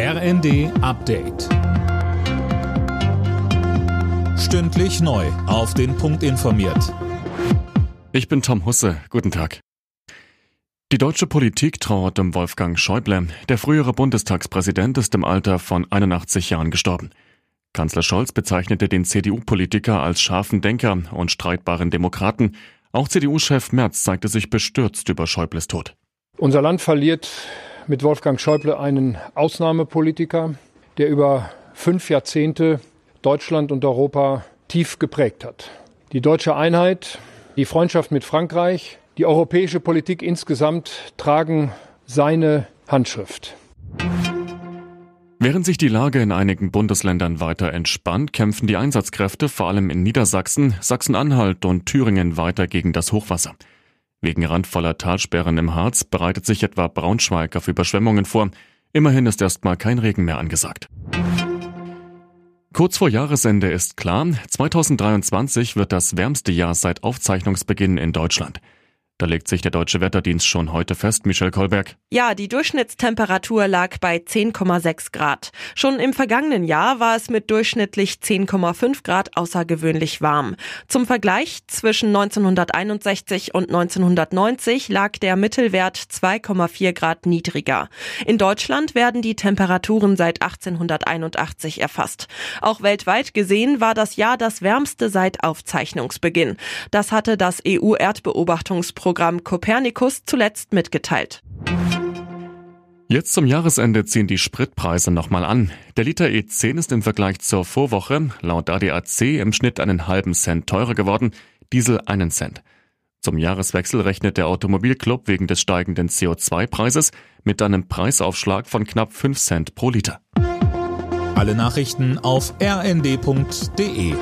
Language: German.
RND Update. Stündlich neu. Auf den Punkt informiert. Ich bin Tom Husse. Guten Tag. Die deutsche Politik trauert dem Wolfgang Schäuble. Der frühere Bundestagspräsident ist im Alter von 81 Jahren gestorben. Kanzler Scholz bezeichnete den CDU-Politiker als scharfen Denker und streitbaren Demokraten. Auch CDU-Chef Merz zeigte sich bestürzt über Schäubles Tod. Unser Land verliert mit Wolfgang Schäuble einen Ausnahmepolitiker, der über fünf Jahrzehnte Deutschland und Europa tief geprägt hat. Die deutsche Einheit, die Freundschaft mit Frankreich, die europäische Politik insgesamt tragen seine Handschrift. Während sich die Lage in einigen Bundesländern weiter entspannt, kämpfen die Einsatzkräfte vor allem in Niedersachsen, Sachsen-Anhalt und Thüringen weiter gegen das Hochwasser. Wegen randvoller Talsperren im Harz bereitet sich etwa Braunschweig auf Überschwemmungen vor. Immerhin ist erstmal kein Regen mehr angesagt. Kurz vor Jahresende ist klar, 2023 wird das wärmste Jahr seit Aufzeichnungsbeginn in Deutschland. Da legt sich der deutsche Wetterdienst schon heute fest, Michel Kolberg. Ja, die Durchschnittstemperatur lag bei 10,6 Grad. Schon im vergangenen Jahr war es mit durchschnittlich 10,5 Grad außergewöhnlich warm. Zum Vergleich, zwischen 1961 und 1990 lag der Mittelwert 2,4 Grad niedriger. In Deutschland werden die Temperaturen seit 1881 erfasst. Auch weltweit gesehen war das Jahr das wärmste seit Aufzeichnungsbeginn. Das hatte das EU-Erdbeobachtungsprogramm Programm Copernicus zuletzt mitgeteilt. Jetzt zum Jahresende ziehen die Spritpreise nochmal an. Der Liter E10 ist im Vergleich zur Vorwoche laut ADAC im Schnitt einen halben Cent teurer geworden, Diesel einen Cent. Zum Jahreswechsel rechnet der Automobilclub wegen des steigenden CO2-Preises mit einem Preisaufschlag von knapp 5 Cent pro Liter. Alle Nachrichten auf rnd.de